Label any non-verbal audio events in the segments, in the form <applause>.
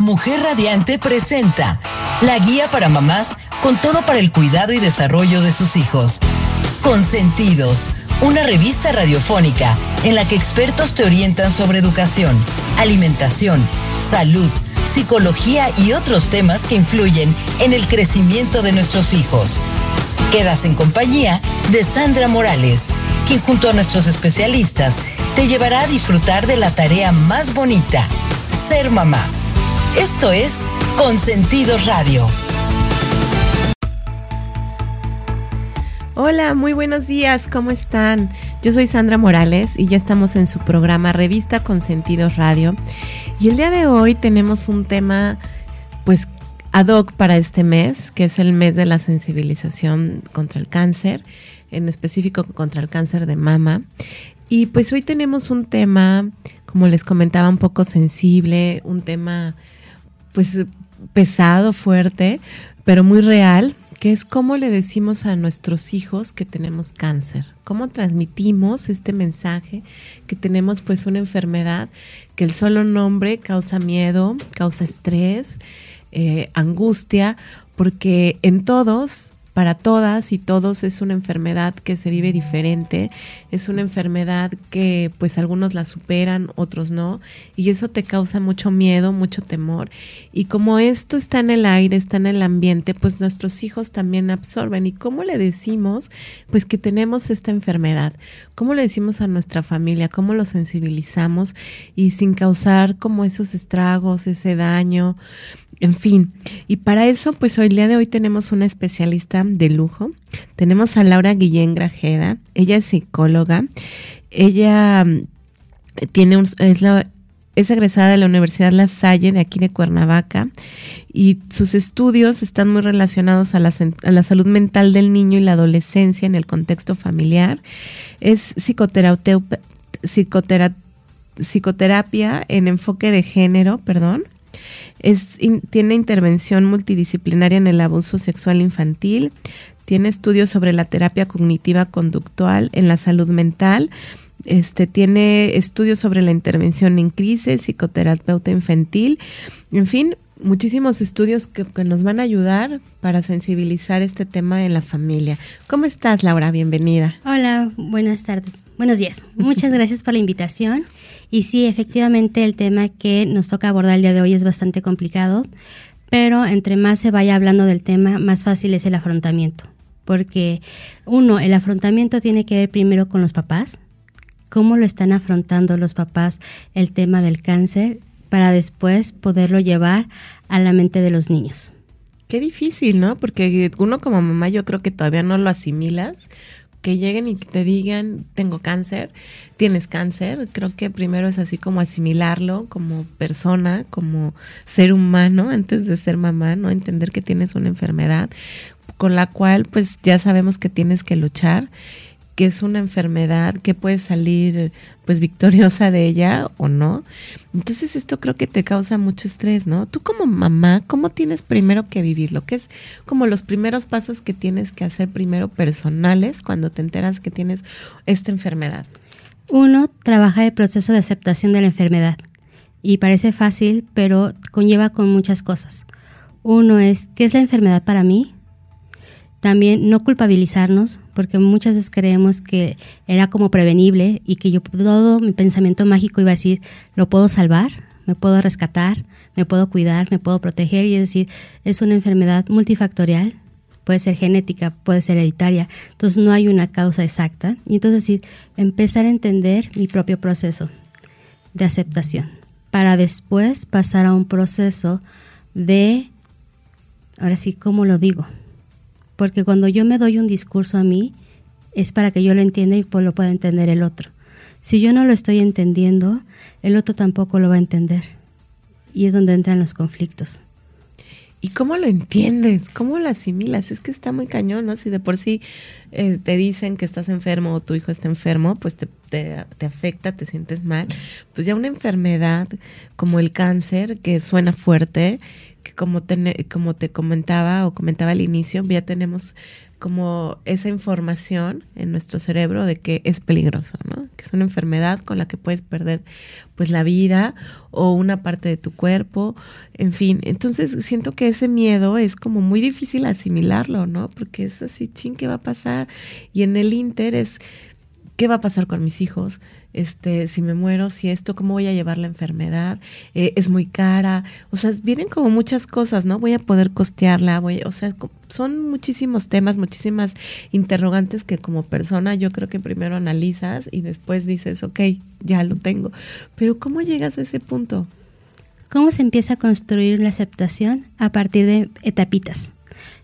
Mujer Radiante presenta la guía para mamás con todo para el cuidado y desarrollo de sus hijos. Consentidos, una revista radiofónica en la que expertos te orientan sobre educación, alimentación, salud, psicología y otros temas que influyen en el crecimiento de nuestros hijos. Quedas en compañía de Sandra Morales, quien junto a nuestros especialistas te llevará a disfrutar de la tarea más bonita, ser mamá. Esto es Consentido Radio. Hola, muy buenos días, ¿cómo están? Yo soy Sandra Morales y ya estamos en su programa Revista Consentido Radio. Y el día de hoy tenemos un tema pues ad hoc para este mes, que es el mes de la sensibilización contra el cáncer, en específico contra el cáncer de mama. Y pues hoy tenemos un tema, como les comentaba, un poco sensible, un tema pues pesado, fuerte, pero muy real, que es cómo le decimos a nuestros hijos que tenemos cáncer, cómo transmitimos este mensaje que tenemos pues una enfermedad que el solo nombre causa miedo, causa estrés, eh, angustia, porque en todos para todas y todos es una enfermedad que se vive diferente, es una enfermedad que pues algunos la superan, otros no, y eso te causa mucho miedo, mucho temor. Y como esto está en el aire, está en el ambiente, pues nuestros hijos también absorben. ¿Y cómo le decimos pues que tenemos esta enfermedad? ¿Cómo le decimos a nuestra familia? ¿Cómo lo sensibilizamos y sin causar como esos estragos, ese daño? En fin, y para eso, pues hoy el día de hoy tenemos una especialista de lujo. Tenemos a Laura Guillén Grajeda. Ella es psicóloga. Ella mm, tiene un, es, egresada de la Universidad La Salle de aquí de Cuernavaca y sus estudios están muy relacionados a la, a la salud mental del niño y la adolescencia en el contexto familiar. Es psicoterapeuta, psicoterapia en enfoque de género, perdón es, tiene intervención multidisciplinaria en el abuso sexual infantil, tiene estudios sobre la terapia cognitiva conductual en la salud mental, este, tiene estudios sobre la intervención en crisis, psicoterapeuta infantil, en fin, muchísimos estudios que, nos van a ayudar para sensibilizar este tema en la familia. ¿Cómo estás, Laura? Bienvenida. Hola, buenas tardes, buenos días. Muchas gracias por la invitación. Y sí, efectivamente, el tema que nos toca abordar el día de hoy es bastante complicado, pero entre más se vaya hablando del tema, más fácil es el afrontamiento. Porque, uno, el afrontamiento tiene que ver primero con los papás, cómo lo están afrontando los papás el tema del cáncer para después poderlo llevar a la mente de los niños. Qué difícil, ¿no? Porque uno como mamá yo creo que todavía no lo asimilas. Que lleguen y te digan, tengo cáncer, tienes cáncer. Creo que primero es así como asimilarlo como persona, como ser humano, antes de ser mamá, ¿no? Entender que tienes una enfermedad con la cual pues ya sabemos que tienes que luchar que es una enfermedad, que puedes salir pues victoriosa de ella o no. Entonces esto creo que te causa mucho estrés, ¿no? Tú como mamá, ¿cómo tienes primero que vivirlo? ¿Qué es como los primeros pasos que tienes que hacer primero personales cuando te enteras que tienes esta enfermedad? Uno, trabajar el proceso de aceptación de la enfermedad. Y parece fácil, pero conlleva con muchas cosas. Uno es, ¿qué es la enfermedad para mí? También no culpabilizarnos, porque muchas veces creemos que era como prevenible y que yo todo mi pensamiento mágico iba a decir, lo puedo salvar, me puedo rescatar, me puedo cuidar, me puedo proteger y es decir, es una enfermedad multifactorial, puede ser genética, puede ser hereditaria, entonces no hay una causa exacta y entonces decir, empezar a entender mi propio proceso de aceptación para después pasar a un proceso de, ahora sí, ¿cómo lo digo? Porque cuando yo me doy un discurso a mí, es para que yo lo entienda y pues lo pueda entender el otro. Si yo no lo estoy entendiendo, el otro tampoco lo va a entender. Y es donde entran los conflictos. ¿Y cómo lo entiendes? ¿Cómo lo asimilas? Es que está muy cañón, ¿no? Si de por sí eh, te dicen que estás enfermo o tu hijo está enfermo, pues te, te, afecta, te sientes mal. Pues ya una enfermedad como el cáncer, que suena fuerte, como, como te comentaba o comentaba al inicio, ya tenemos como esa información en nuestro cerebro de que es peligroso, ¿no? Que es una enfermedad con la que puedes perder pues la vida o una parte de tu cuerpo, en fin. Entonces siento que ese miedo es como muy difícil asimilarlo, ¿no? Porque es así, ching, ¿qué va a pasar? Y en el Inter es, ¿qué va a pasar con mis hijos? Este, si me muero, si esto, cómo voy a llevar la enfermedad, eh, es muy cara, o sea, vienen como muchas cosas, ¿no? Voy a poder costearla, voy, o sea, son muchísimos temas, muchísimas interrogantes que como persona yo creo que primero analizas y después dices, ok, ya lo tengo, pero ¿cómo llegas a ese punto? ¿Cómo se empieza a construir la aceptación? A partir de etapitas.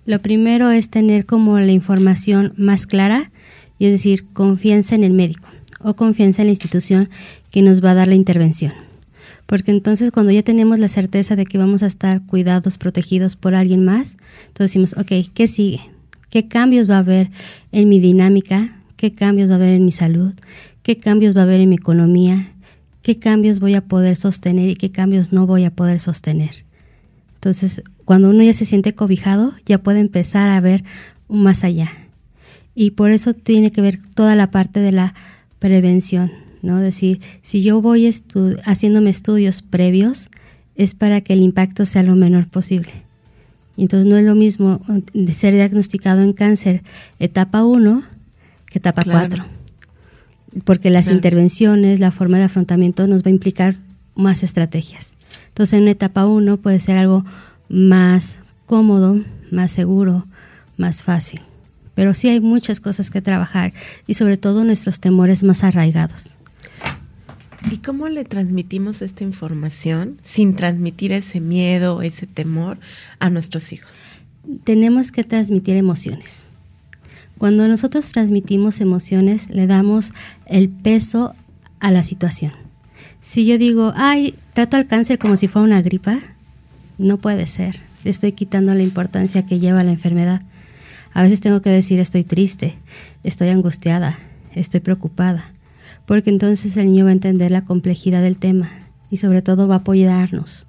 Lo primero es tener como la información más clara, y es decir, confianza en el médico o confianza en la institución que nos va a dar la intervención. Porque entonces cuando ya tenemos la certeza de que vamos a estar cuidados, protegidos por alguien más, entonces decimos, ok, ¿qué sigue? ¿Qué cambios va a haber en mi dinámica? ¿Qué cambios va a haber en mi salud? ¿Qué cambios va a haber en mi economía? ¿Qué cambios voy a poder sostener y qué cambios no voy a poder sostener? Entonces, cuando uno ya se siente cobijado, ya puede empezar a ver más allá. Y por eso tiene que ver toda la parte de la prevención, ¿no? Decir, si yo voy haciéndome estudios previos, es para que el impacto sea lo menor posible. Y entonces no es lo mismo de ser diagnosticado en cáncer etapa 1 que etapa 4. Porque las intervenciones, la forma de afrontamiento nos va a implicar más estrategias. Entonces en una etapa 1 puede ser algo más cómodo, más seguro, más fácil pero sí hay muchas cosas que trabajar y sobre todo nuestros temores más arraigados. ¿Y cómo le transmitimos esta información sin transmitir ese miedo, ese temor a nuestros hijos? Tenemos que transmitir emociones. Cuando nosotros transmitimos emociones, le damos el peso a la situación. Si yo digo, ay, trato al cáncer como si fuera una gripa, no puede ser. Le estoy quitando la importancia que lleva la enfermedad. A veces tengo que decir estoy triste, estoy angustiada, estoy preocupada, porque entonces el niño va a entender la complejidad del tema y sobre todo va a apoyarnos.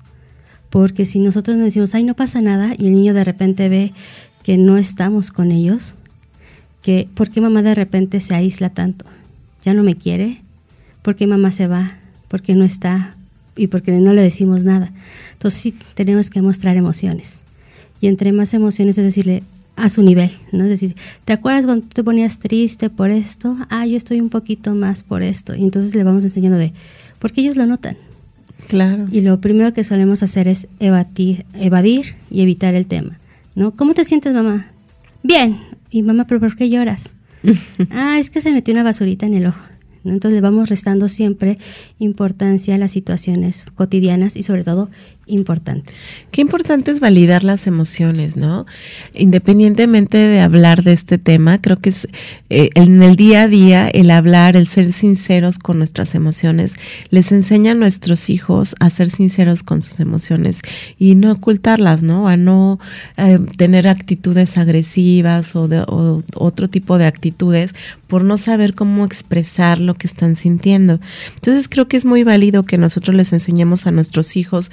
Porque si nosotros nos decimos, ay, no pasa nada, y el niño de repente ve que no estamos con ellos, que ¿por qué mamá de repente se aísla tanto? ¿Ya no me quiere? ¿Por qué mamá se va? ¿Por qué no está? Y porque no le decimos nada. Entonces sí tenemos que mostrar emociones. Y entre más emociones es decirle, a su nivel, ¿no? Es decir, ¿te acuerdas cuando te ponías triste por esto? Ah, yo estoy un poquito más por esto. Y entonces le vamos enseñando de, porque ellos lo notan. Claro. Y lo primero que solemos hacer es evadir, evadir y evitar el tema, ¿no? ¿Cómo te sientes, mamá? Bien. Y mamá, ¿pero por qué lloras? <laughs> ah, es que se metió una basurita en el ojo. Entonces le vamos restando siempre importancia a las situaciones cotidianas y sobre todo importantes. Qué importante es validar las emociones, ¿no? Independientemente de hablar de este tema, creo que es eh, en el día a día el hablar, el ser sinceros con nuestras emociones, les enseña a nuestros hijos a ser sinceros con sus emociones y no ocultarlas, ¿no? A no eh, tener actitudes agresivas o, de, o otro tipo de actitudes por no saber cómo expresar lo que están sintiendo. Entonces creo que es muy válido que nosotros les enseñemos a nuestros hijos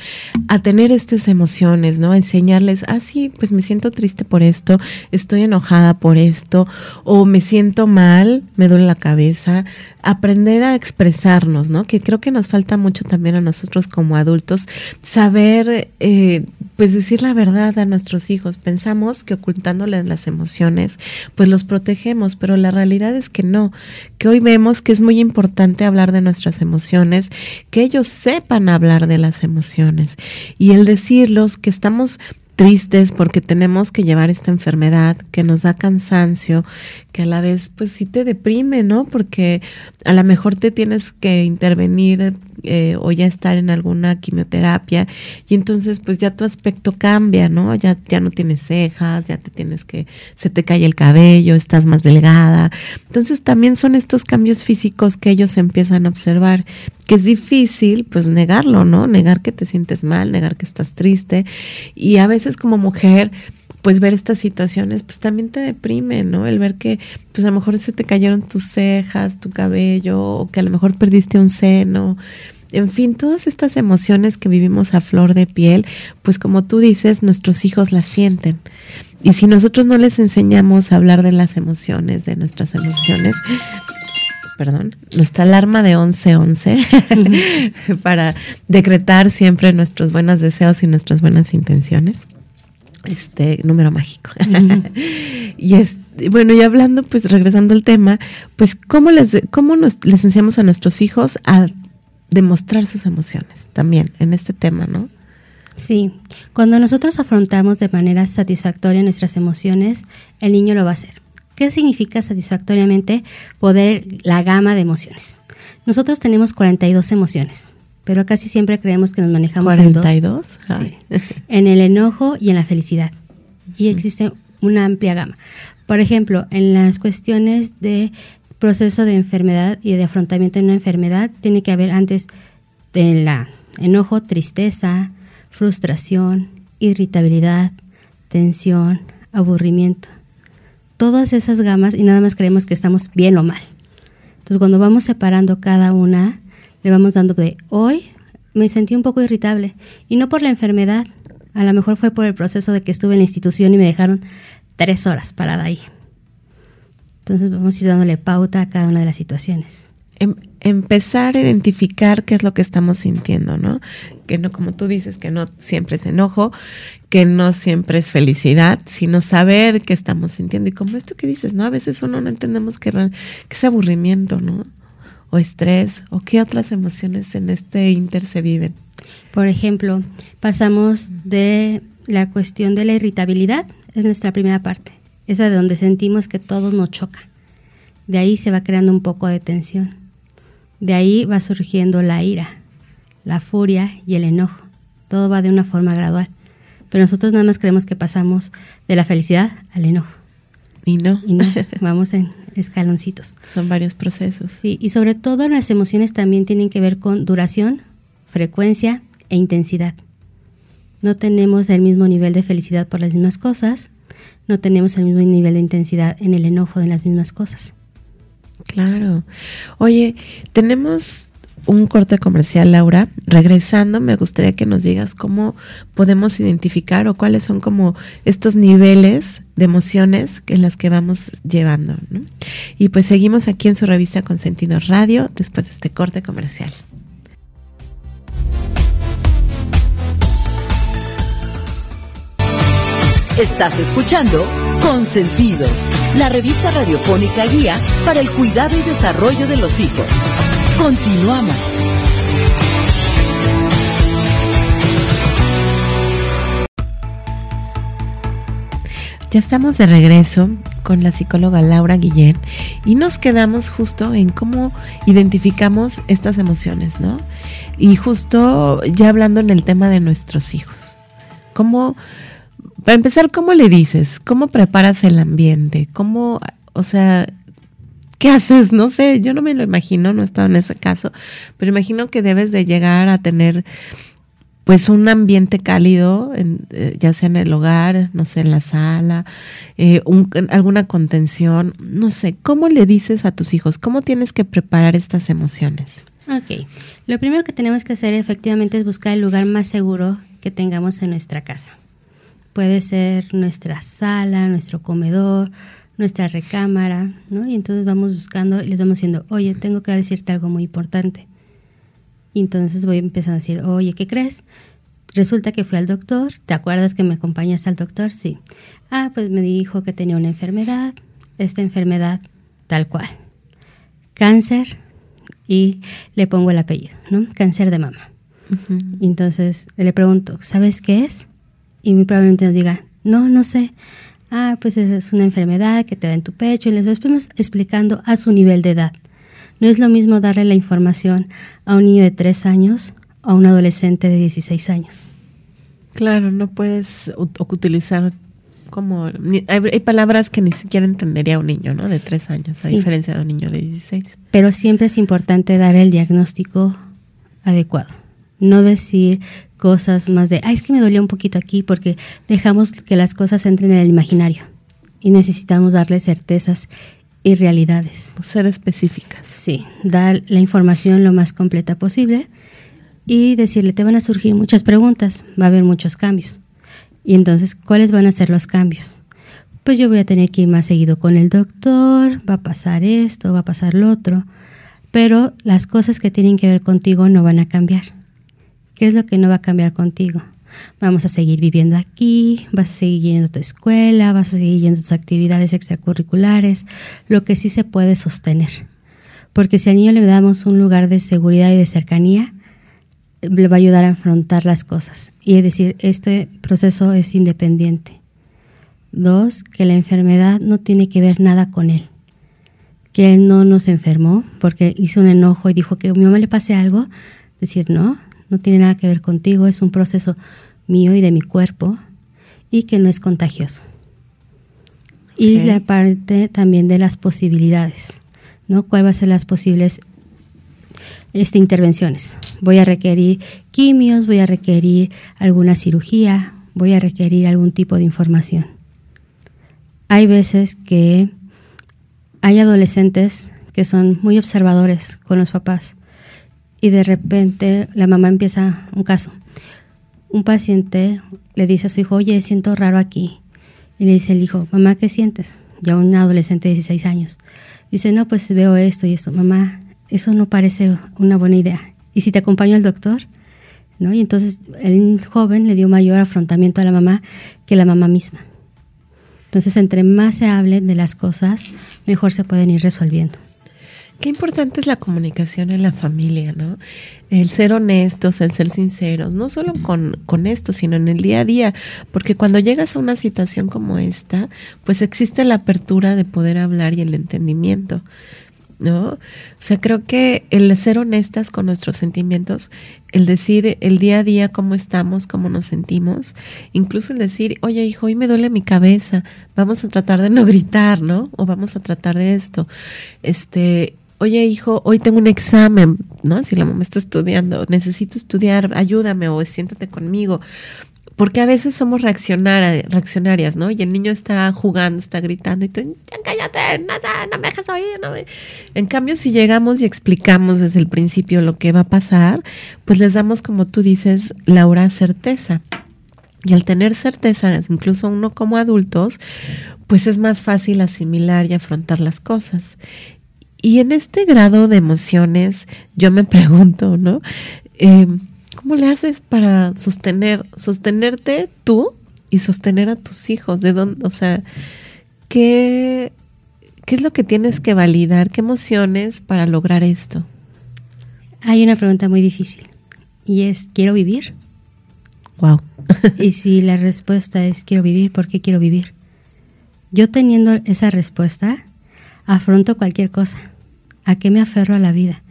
a tener estas emociones, ¿no? enseñarles, ah, sí, pues me siento triste por esto, estoy enojada por esto, o me siento mal, me duele la cabeza, aprender a expresarnos, ¿no? Que creo que nos falta mucho también a nosotros como adultos saber, eh, pues decir la verdad a nuestros hijos. Pensamos que ocultándoles las emociones, pues los protegemos, pero la realidad es que no, que hoy vemos que es muy importante hablar de nuestras emociones, que ellos sepan hablar de las emociones y el decirlos que estamos tristes porque tenemos que llevar esta enfermedad que nos da cansancio, que a la vez pues sí te deprime, ¿no? Porque a lo mejor te tienes que intervenir eh, o ya estar en alguna quimioterapia y entonces pues ya tu aspecto cambia, ¿no? Ya, ya no tienes cejas, ya te tienes que, se te cae el cabello, estás más delgada. Entonces también son estos cambios físicos que ellos empiezan a observar, es difícil pues negarlo, ¿no? Negar que te sientes mal, negar que estás triste y a veces como mujer pues ver estas situaciones, pues también te deprime, ¿no? El ver que, pues a lo mejor se te cayeron tus cejas, tu cabello, o que a lo mejor perdiste un seno. en fin, todas estas emociones que vivimos a flor de piel, pues como tú dices, nuestros hijos las sienten. Y si nosotros no les enseñamos a hablar de las emociones, de nuestras emociones, perdón, nuestra alarma de 1111 <laughs> para decretar siempre nuestros buenos deseos y nuestras buenas intenciones. Este número mágico. <laughs> y es, bueno, y hablando, pues regresando al tema, pues cómo les cómo nos les enseñamos a nuestros hijos a demostrar sus emociones también en este tema, ¿no? Sí, cuando nosotros afrontamos de manera satisfactoria nuestras emociones, el niño lo va a hacer. ¿Qué significa satisfactoriamente poder la gama de emociones? Nosotros tenemos 42 emociones, pero casi siempre creemos que nos manejamos en dos. Sí, <laughs> en el enojo y en la felicidad. Y existe una amplia gama. Por ejemplo, en las cuestiones de proceso de enfermedad y de afrontamiento de una enfermedad, tiene que haber antes de la enojo, tristeza, frustración, irritabilidad, tensión, aburrimiento. Todas esas gamas y nada más creemos que estamos bien o mal. Entonces cuando vamos separando cada una, le vamos dando de hoy me sentí un poco irritable y no por la enfermedad, a lo mejor fue por el proceso de que estuve en la institución y me dejaron tres horas parada ahí. Entonces vamos a ir dándole pauta a cada una de las situaciones. Em, empezar a identificar qué es lo que estamos sintiendo, ¿no? Que no, como tú dices, que no siempre es enojo, que no siempre es felicidad, sino saber qué estamos sintiendo. Y como esto que dices, ¿no? A veces uno no entendemos que, que es aburrimiento, ¿no? O estrés, o qué otras emociones en este inter se viven. Por ejemplo, pasamos de la cuestión de la irritabilidad, es nuestra primera parte, esa de donde sentimos que todo nos choca. De ahí se va creando un poco de tensión de ahí va surgiendo la ira, la furia y el enojo. Todo va de una forma gradual. Pero nosotros nada más creemos que pasamos de la felicidad al enojo. Y no. Y no, <laughs> vamos en escaloncitos. Son varios procesos. Sí, y sobre todo las emociones también tienen que ver con duración, frecuencia e intensidad. No tenemos el mismo nivel de felicidad por las mismas cosas, no tenemos el mismo nivel de intensidad en el enojo de las mismas cosas. Claro. Oye, tenemos un corte comercial, Laura. Regresando, me gustaría que nos digas cómo podemos identificar o cuáles son como estos niveles de emociones en las que vamos llevando. Y pues seguimos aquí en su revista Consentido Radio después de este corte comercial. Estás escuchando Consentidos, la revista radiofónica guía para el cuidado y desarrollo de los hijos. Continuamos. Ya estamos de regreso con la psicóloga Laura Guillén y nos quedamos justo en cómo identificamos estas emociones, ¿no? Y justo ya hablando en el tema de nuestros hijos. ¿Cómo para empezar, ¿cómo le dices? ¿Cómo preparas el ambiente? ¿Cómo, o sea, qué haces? No sé, yo no me lo imagino, no he estado en ese caso, pero imagino que debes de llegar a tener pues un ambiente cálido, eh, ya sea en el hogar, no sé, en la sala, eh, alguna contención, no sé, ¿cómo le dices a tus hijos? ¿Cómo tienes que preparar estas emociones? Ok, lo primero que tenemos que hacer efectivamente es buscar el lugar más seguro que tengamos en nuestra casa. Puede ser nuestra sala, nuestro comedor, nuestra recámara, ¿no? Y entonces vamos buscando y les vamos diciendo, oye, tengo que decirte algo muy importante. Y entonces voy empezando a decir, oye, ¿qué crees? Resulta que fui al doctor, ¿te acuerdas que me acompañas al doctor? Sí. Ah, pues me dijo que tenía una enfermedad, esta enfermedad tal cual, cáncer, y le pongo el apellido, ¿no? Cáncer de mama. entonces le pregunto, ¿sabes qué es? Y muy probablemente nos diga, no, no sé. Ah, pues es una enfermedad que te da en tu pecho y les vamos explicando a su nivel de edad. No es lo mismo darle la información a un niño de 3 años o a un adolescente de 16 años. Claro, no puedes utilizar como... Hay, palabras que ni siquiera entendería un niño, ¿no? De 3 años, a diferencia de un niño de 16. Pero siempre es importante dar el diagnóstico adecuado. No decir cosas más de, ay, es que me dolió un poquito aquí porque dejamos que las cosas entren en el imaginario y necesitamos darle certezas y realidades. Ser específicas. Sí, dar la información lo más completa posible y decirle, te van a surgir muchas preguntas, va a haber muchos cambios. Y entonces, ¿cuáles van a ser los cambios? Pues yo voy a tener que ir más seguido con el doctor, va a pasar esto, va a pasar lo otro, pero las cosas que tienen que ver contigo no van a cambiar. ¿Qué es lo que no va a cambiar contigo? Vamos a seguir viviendo aquí, vas a seguir yendo a tu escuela, vas a seguir yendo a tus actividades extracurriculares, lo que sí se puede sostener. Porque si al niño le damos un lugar de seguridad y de cercanía, le va a ayudar a afrontar las cosas. Y es decir, este proceso es independiente. Dos, que la enfermedad no tiene que ver nada con él. Que él no nos enfermó porque hizo un enojo y dijo que a mi mamá le pase algo. Decir, no, no tiene nada que ver contigo, es un proceso mío y de mi cuerpo y que no es contagioso. Y la parte también de las posibilidades, ¿no? ¿Cuáles van a ser las posibles este, intervenciones. Voy a requerir quimios, voy a requerir alguna cirugía, voy a requerir algún tipo de información. Hay veces que hay adolescentes que son muy observadores con los papás y de repente la mamá empieza un caso. Un paciente le dice a su hijo, oye, siento raro aquí. Y le dice el hijo, mamá, ¿qué sientes? Ya un adolescente de 16 años. Dice, no, pues veo esto y esto. Mamá, eso no parece una buena idea. ¿Y si te acompaño al doctor? ¿No? Y entonces el joven le dio mayor afrontamiento a la mamá que la mamá misma. Entonces, entre más se hable de las cosas, mejor se pueden ir resolviendo. Qué importante es la comunicación en la familia, ¿no? El ser honestos, el ser sinceros, no solo con, con, esto, sino en el día a día, porque cuando llegas a una situación como esta, pues existe la apertura de poder hablar y el entendimiento. ¿no? O sea, creo que el ser honestas con nuestros sentimientos, el decir el día a día cómo estamos, cómo nos sentimos, incluso el decir, oye hijo, hoy me duele mi cabeza, vamos a tratar de no gritar, ¿no? O vamos a tratar de esto. Este, oye hijo, hoy tengo un examen, ¿no? Si la mamá está estudiando, necesito estudiar, ayúdame o siéntate conmigo porque a veces somos reaccionarias, ¿no? Y el niño está jugando, está gritando y tú, cállate, nada, no me dejas oír. No En cambio, si llegamos y explicamos desde el principio lo que va a pasar, pues les damos, como tú dices, Laura, certeza. Y al tener certeza, incluso uno como adultos, pues es más fácil asimilar y afrontar las cosas. Y en este grado de emociones, yo me <laughs> pregunto, ¿no? Eh, ¿Cómo le haces para sostener, sostenerte tú y sostener a tus hijos? ¿De dónde, o sea, qué, qué es lo que tienes que validar? ¿Qué emociones para lograr esto? Hay una pregunta muy difícil y es ¿quiero vivir? Wow. <laughs> y si la respuesta es quiero vivir, ¿por qué quiero vivir? Yo teniendo esa respuesta, afronto cualquier cosa. ¿A qué me aferro a la vida?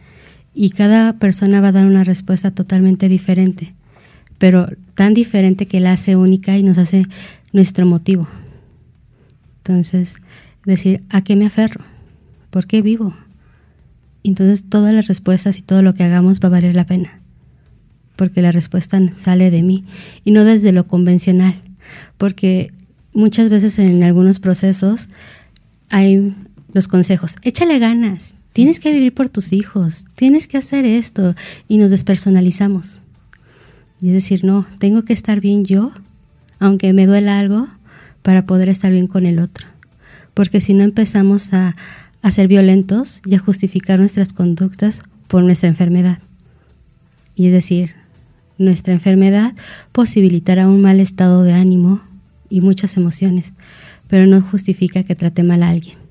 y cada persona va a dar una respuesta totalmente diferente, pero tan diferente que la hace única y nos hace nuestro motivo. Entonces, decir, ¿a qué me aferro? ¿Por qué vivo? Entonces todas las respuestas y todo lo que hagamos va a valer la pena, porque la respuesta sale de mí y no desde lo convencional, porque muchas veces en algunos procesos hay los consejos, échale ganas, Tienes que vivir por tus hijos, tienes que hacer esto y nos despersonalizamos. Y es decir, no, tengo que estar bien yo, aunque me duela algo, para poder estar bien con el otro. Porque si no empezamos a, a ser violentos y a justificar nuestras conductas por nuestra enfermedad. Y es decir, nuestra enfermedad posibilitará un mal estado de ánimo y muchas emociones, pero no justifica que trate mal a alguien.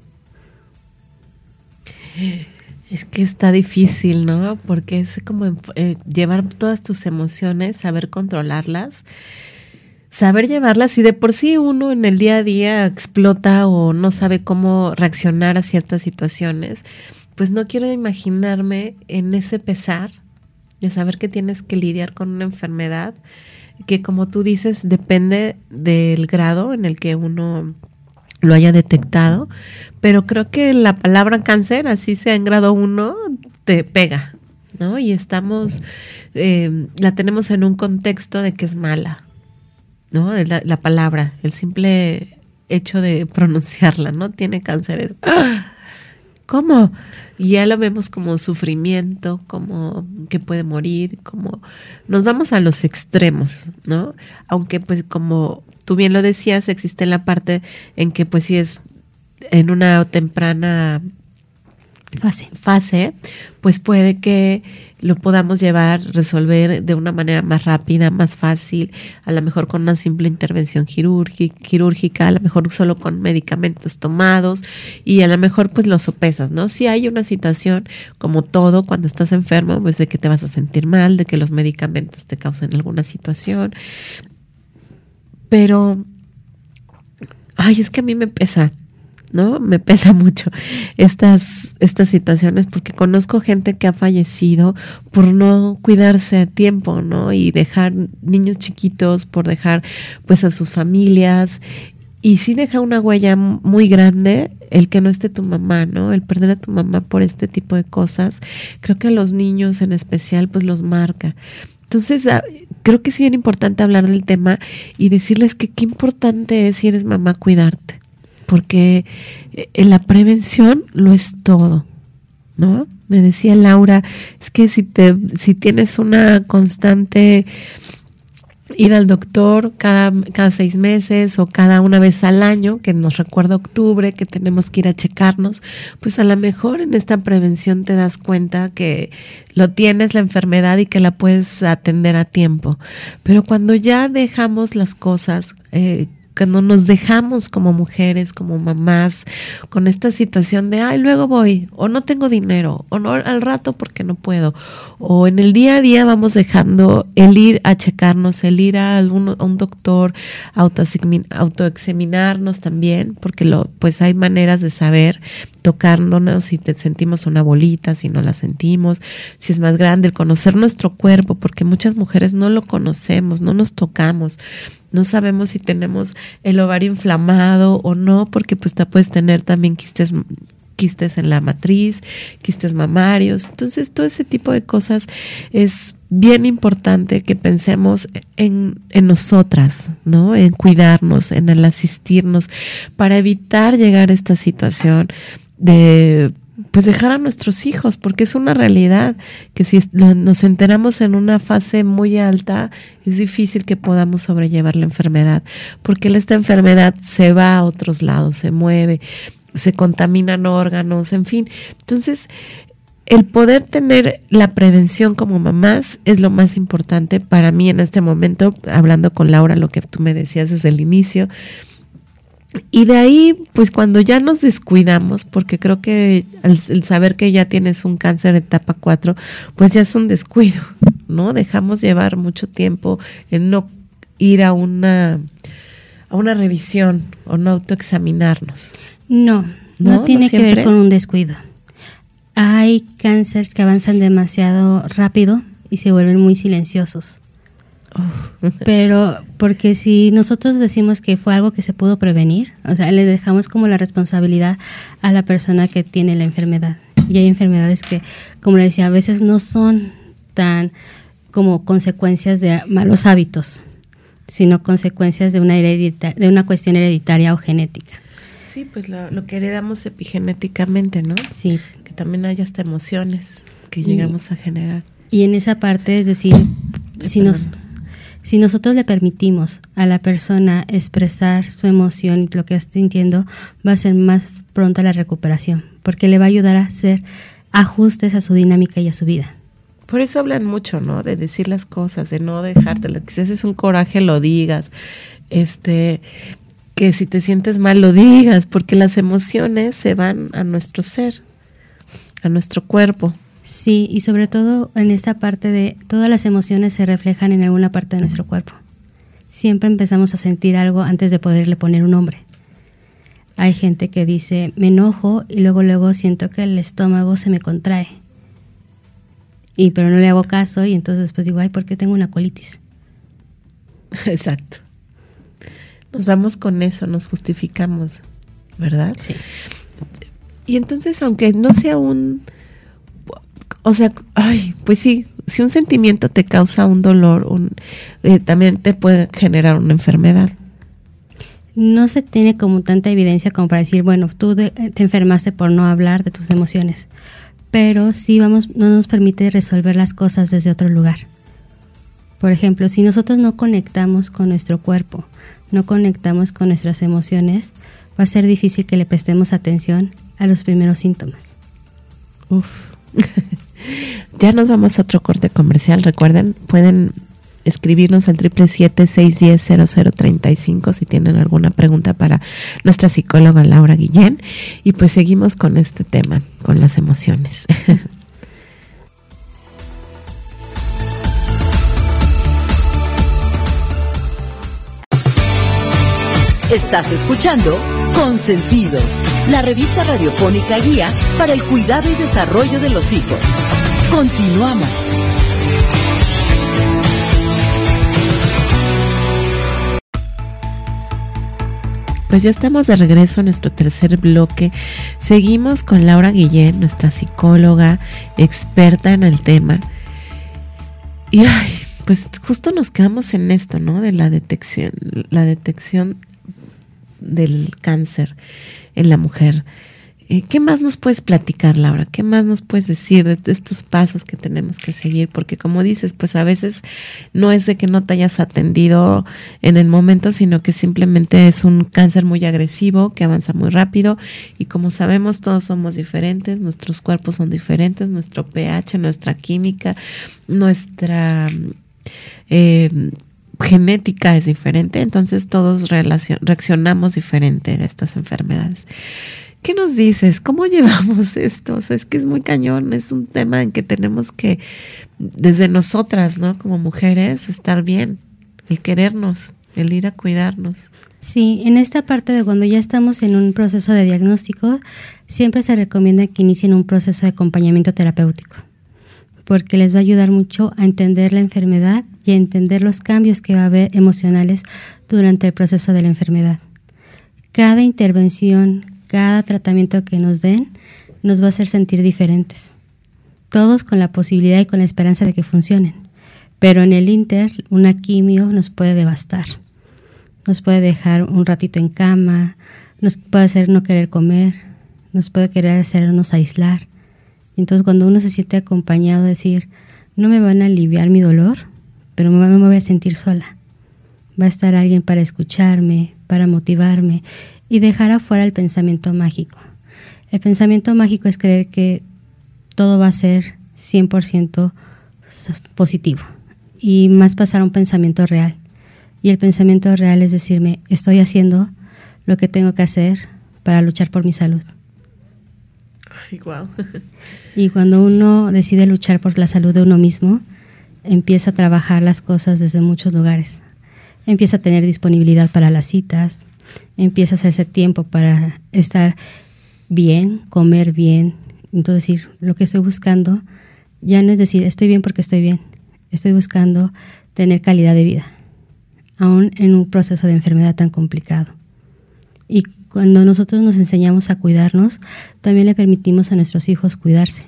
Es que está difícil, ¿no? Porque es como eh, llevar todas tus emociones, saber controlarlas, saber llevarlas y de por sí uno en el día a día explota o no sabe cómo reaccionar a ciertas situaciones, pues no quiero imaginarme en ese pesar de saber que tienes que lidiar con una enfermedad que como tú dices depende del grado en el que uno lo haya detectado, pero creo que la palabra cáncer, así sea en grado 1, te pega, ¿no? Y estamos, eh, la tenemos en un contexto de que es mala, ¿no? La, la palabra, el simple hecho de pronunciarla, ¿no? Tiene cáncer, es, ¡ah! <gasps> ¿cómo? Ya lo vemos como sufrimiento, como que puede morir, como nos vamos a los extremos, ¿no? Aunque pues como tú bien lo decías, existe la parte en que pues sí es en una temprana fase, fase pues puede que lo podamos llevar, resolver de una manera más rápida, más fácil, a lo mejor con una simple intervención quirúrgica, a lo mejor solo con medicamentos tomados y a lo mejor pues lo sopesas, ¿no? Si hay una situación como todo cuando estás enfermo, pues de que te vas a sentir mal, de que los medicamentos te causen alguna situación, pero, ay, es que a mí me pesa ¿no? Me pesa <laughs> mucho estas, estas situaciones porque conozco gente que ha fallecido por no cuidarse a tiempo, ¿no? Y dejar niños chiquitos, por dejar pues a sus familias. Y sí deja una huella muy grande el que no esté tu mamá, ¿no? El perder a tu mamá por este tipo de cosas. Creo que a los niños en especial pues los marca. Entonces, ah, creo que es bien importante hablar del tema y decirles que qué importante es si eres mamá cuidarte porque eh, la prevención lo es todo, ¿no? Me decía Laura, es que si te si tienes una constante ir al doctor cada, cada seis meses o cada una vez al año, que nos recuerda octubre, que tenemos que ir a checarnos, pues a lo mejor en esta prevención te das cuenta que lo tienes la enfermedad y que la puedes atender a tiempo. Pero cuando ya dejamos las cosas, eh, cuando nos dejamos como mujeres, como mamás, con esta situación de, ay, luego voy, o no tengo dinero, o no al rato porque no puedo, o en el día a día vamos dejando el ir a checarnos, el ir a, algún, a un doctor, autoexaminarnos también, porque lo, pues hay maneras de saber, tocándonos si te sentimos una bolita, si no la sentimos, si es más grande, el conocer nuestro cuerpo, porque muchas mujeres no lo conocemos, no nos tocamos. No sabemos si tenemos el ovario inflamado o no, porque pues te puedes tener también quistes quistes en la matriz, quistes mamarios. Entonces, todo ese tipo de cosas es bien importante que pensemos en, en, nosotras, ¿no? En cuidarnos, en el asistirnos, para evitar llegar a esta situación de pues dejar a nuestros hijos, porque es una realidad que si nos enteramos en una fase muy alta, es difícil que podamos sobrellevar la enfermedad, porque esta enfermedad se va a otros lados, se mueve, se contaminan órganos, en fin. Entonces, el poder tener la prevención como mamás es lo más importante para mí en este momento, hablando con Laura, lo que tú me decías desde el inicio, y de ahí, pues cuando ya nos descuidamos, porque creo que el saber que ya tienes un cáncer de etapa 4, pues ya es un descuido, ¿no? Dejamos llevar mucho tiempo en no ir a una, a una revisión o no autoexaminarnos. No, no, no tiene que ver con un descuido. Hay cánceres que avanzan demasiado rápido y se vuelven muy silenciosos. Pero porque si nosotros decimos que fue algo que se pudo prevenir, o sea, le dejamos como la responsabilidad a la persona que tiene la enfermedad. Y hay enfermedades que, como le decía, a veces no son tan como consecuencias de malos hábitos, sino consecuencias de una, de una cuestión hereditaria o genética. Sí, pues lo, que heredamos epigenéticamente, ¿no? Sí. Que también hay hasta emociones que llegamos a generar. Y en esa parte, es decir, si nos si nosotros le permitimos a la persona expresar su emoción y lo que está sintiendo, va a ser más pronta la recuperación, porque le va a ayudar a hacer ajustes a su dinámica y a su vida. Por eso hablan mucho, ¿no? De decir las cosas, de no dejártelas. Que si haces un coraje, lo digas. Este, que si te sientes mal, lo digas, porque las emociones se van a nuestro ser, a nuestro cuerpo. Sí, y sobre todo en esta parte de todas las emociones se reflejan en alguna parte de nuestro cuerpo. Siempre empezamos a sentir algo antes de poderle poner un nombre. Hay gente que dice, me enojo y luego luego siento que el estómago se me contrae. Y pero no le hago caso y entonces después digo, ay, ¿por qué tengo una colitis? <laughs> Exacto. Nos vamos con eso, nos justificamos, ¿verdad? Sí. Y entonces, aunque no sea un o sea, ay, pues sí, si un sentimiento te causa un dolor, un, eh, también te puede generar una enfermedad. no se tiene como tanta evidencia como para decir, bueno, tú te enfermaste por no hablar de tus emociones, pero sí vamos, no nos permite resolver las cosas desde otro lugar. Por ejemplo, si nosotros no conectamos con nuestro cuerpo, no conectamos con nuestras emociones, va a ser difícil que le prestemos atención a los primeros síntomas. Uf. <laughs> ya nos vamos a otro corte comercial. Recuerden, pueden escribirnos al triple siete seis diez cero cero treinta y cinco si tienen alguna pregunta para nuestra psicóloga Laura Guillén y pues seguimos con este tema con las emociones <laughs> Estás escuchando Consentidos, la revista radiofónica guía para el cuidado y desarrollo de los hijos. Continuamos. Pues ya estamos de regreso a nuestro tercer bloque. Seguimos con Laura Guillén, nuestra psicóloga, experta en el tema. Y ay, pues justo nos quedamos en esto, ¿no? De la detección, la detección del cáncer en la mujer. Eh, ¿Qué más nos puedes platicar, Laura? ¿Qué más nos puedes decir de estos pasos que tenemos que seguir? Porque como dices, pues a veces no es de que no te hayas atendido en el momento, sino que simplemente es un cáncer muy agresivo, que avanza muy rápido y como sabemos todos somos diferentes, nuestros cuerpos son diferentes, nuestro pH, nuestra química, nuestra... Eh, genética es diferente, entonces todos reaccionamos diferente a estas enfermedades. ¿Qué nos dices? ¿Cómo <laughs> llevamos esto? O sea, es que es muy cañón, es un tema en que tenemos que, desde nosotras, ¿no? Como mujeres, estar bien, el querernos, el ir a cuidarnos. Sí, en esta parte de cuando ya estamos en un proceso de diagnóstico, siempre se recomienda que inicien un proceso de acompañamiento terapéutico porque les va a ayudar mucho a entender la enfermedad y a entender los cambios que va a haber emocionales durante el proceso de la enfermedad. Cada intervención, cada tratamiento que nos den nos va a hacer sentir diferentes, todos con la posibilidad y con la esperanza de que funcionen. Pero en el Inter, una quimio nos puede devastar, nos puede dejar un ratito en cama, nos puede hacer no querer comer, nos puede querer hacernos aislar, entonces cuando uno se siente acompañado, decir, no me van a aliviar mi dolor, pero no me voy a sentir sola. Va a estar alguien para escucharme, para motivarme y dejar afuera el pensamiento mágico. El pensamiento mágico es creer que todo va a ser 100% positivo y más pasar a un pensamiento real. Y el pensamiento real es decirme, estoy haciendo lo que tengo que hacer para luchar por mi salud. Y cuando uno decide luchar por la salud de uno mismo, empieza a trabajar las cosas desde muchos lugares. Empieza a tener disponibilidad para las citas, empieza a hacerse tiempo para estar bien, comer bien. Entonces, decir, lo que estoy buscando ya no es decir, estoy bien porque estoy bien. Estoy buscando tener calidad de vida, aún en un proceso de enfermedad tan complicado. Y cuando nosotros nos enseñamos a cuidarnos, también le permitimos a nuestros hijos cuidarse.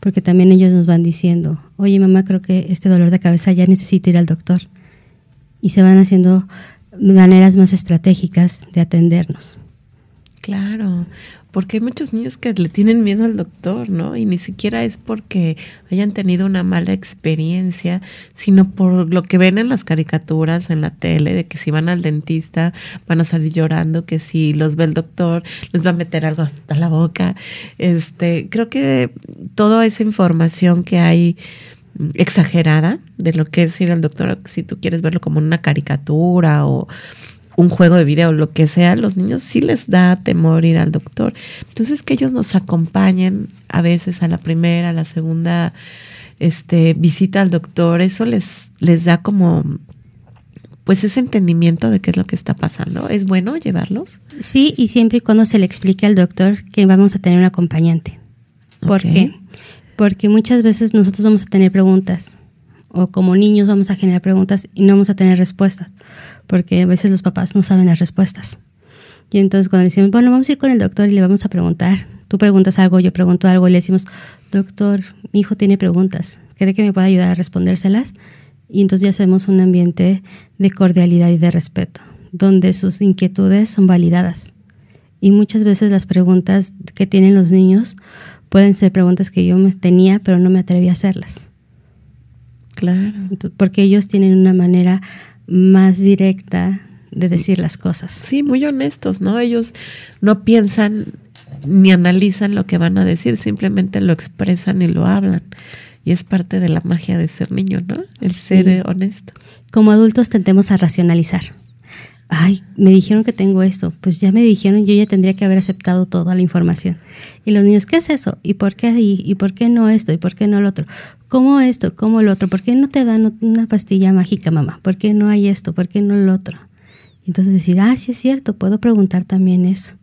Porque también ellos nos van diciendo, oye mamá, creo que este dolor de cabeza ya necesito ir al doctor. Y se van haciendo maneras más estratégicas de atendernos. Claro porque hay muchos niños que le tienen miedo al doctor, ¿no? Y ni siquiera es porque hayan tenido una mala experiencia, sino por lo que ven en las caricaturas, en la tele, de que si van al dentista van a salir llorando, que si los ve el doctor les va a meter algo hasta la boca. Este, creo que toda esa información que hay exagerada de lo que es ir al doctor, si tú quieres verlo como una caricatura o un juego de video, lo que sea, los niños sí les da temor ir al doctor. Entonces que ellos nos acompañen a veces a la primera, a la segunda este, visita al doctor, eso les, les da como pues ese entendimiento de qué es lo que está pasando. ¿Es bueno llevarlos? Sí, y siempre y cuando se le explique al doctor que vamos a tener un acompañante. ¿Por qué? Porque muchas veces nosotros vamos a tener preguntas o como niños vamos a generar preguntas y no vamos a tener respuestas porque a veces los papás no saben las respuestas. Y entonces cuando decimos, bueno, vamos a ir con el doctor y le vamos a preguntar, tú preguntas algo, yo pregunto algo y le decimos, doctor, mi hijo tiene preguntas, ¿cree que me puede ayudar a respondérselas? Y entonces ya hacemos un ambiente de cordialidad y de respeto, donde sus inquietudes son validadas. Y muchas veces las preguntas que tienen los niños pueden ser preguntas que yo me tenía, pero no me atreví a hacerlas. Claro. porque ellos tienen una manera más directa de decir las cosas. Sí, muy honestos, ¿no? Ellos no piensan ni analizan lo que van a decir, simplemente lo expresan y lo hablan. Y es parte de la magia de ser niño, ¿no? El ser honesto. Como adultos tendemos a racionalizar. Ay, me dijeron que tengo esto. Pues ya me dijeron, yo ya tendría que haber aceptado toda la información. Y los niños, ¿qué es eso? ¿Y por qué ¿Y por qué no esto? ¿Y por qué no lo otro? ¿Cómo esto? ¿Cómo lo otro? ¿Por qué no te dan una pastilla mágica, mamá? ¿Por qué no hay esto? ¿Por qué no lo otro? entonces decir, ah, sí es cierto, puedo preguntar también eso.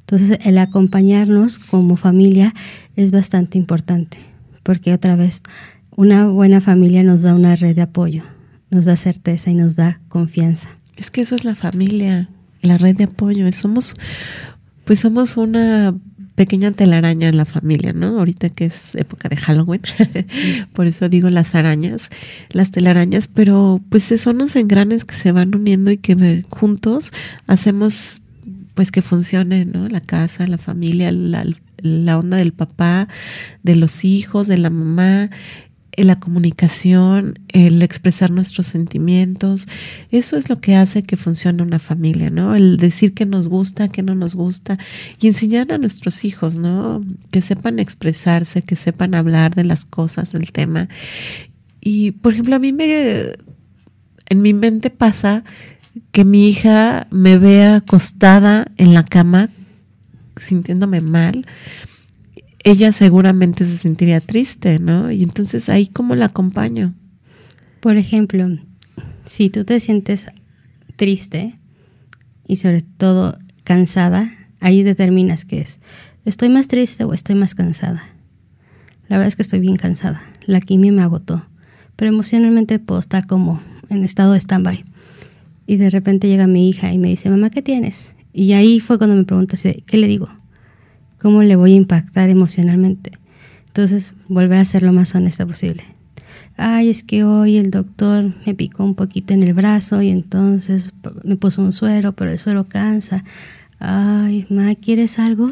Entonces el acompañarnos como familia es bastante importante, porque otra vez, una buena familia nos da una red de apoyo, nos da certeza y nos da confianza. Es que eso es la familia, la red de apoyo. Somos, pues somos una pequeña telaraña en la familia, ¿no? Ahorita que es época de Halloween, <laughs> por eso digo las arañas, las telarañas, pero pues son los engranes que se van uniendo y que juntos hacemos pues que funcione, ¿no? La casa, la familia, la, la onda del papá, de los hijos, de la mamá, la comunicación, el expresar nuestros sentimientos, eso es lo que hace que funcione una familia, ¿no? El decir que nos gusta, que no nos gusta y enseñar a nuestros hijos, ¿no? Que sepan expresarse, que sepan hablar de las cosas, del tema. Y, por ejemplo, a mí me, en mi mente pasa que mi hija me vea acostada en la cama sintiéndome mal ella seguramente se sentiría triste, ¿no? Y entonces ahí cómo la acompaño. Por ejemplo, si tú te sientes triste y sobre todo cansada, ahí determinas qué es. ¿Estoy más triste o estoy más cansada? La verdad es que estoy bien cansada. La quimio me agotó. Pero emocionalmente puedo estar como en estado de stand-by. Y de repente llega mi hija y me dice, mamá, ¿qué tienes? Y ahí fue cuando me pregunta, ¿qué le digo? Cómo le voy a impactar emocionalmente. Entonces, volver a ser lo más honesta posible. Ay, es que hoy el doctor me picó un poquito en el brazo y entonces me puso un suero, pero el suero cansa. Ay, ma, ¿quieres algo?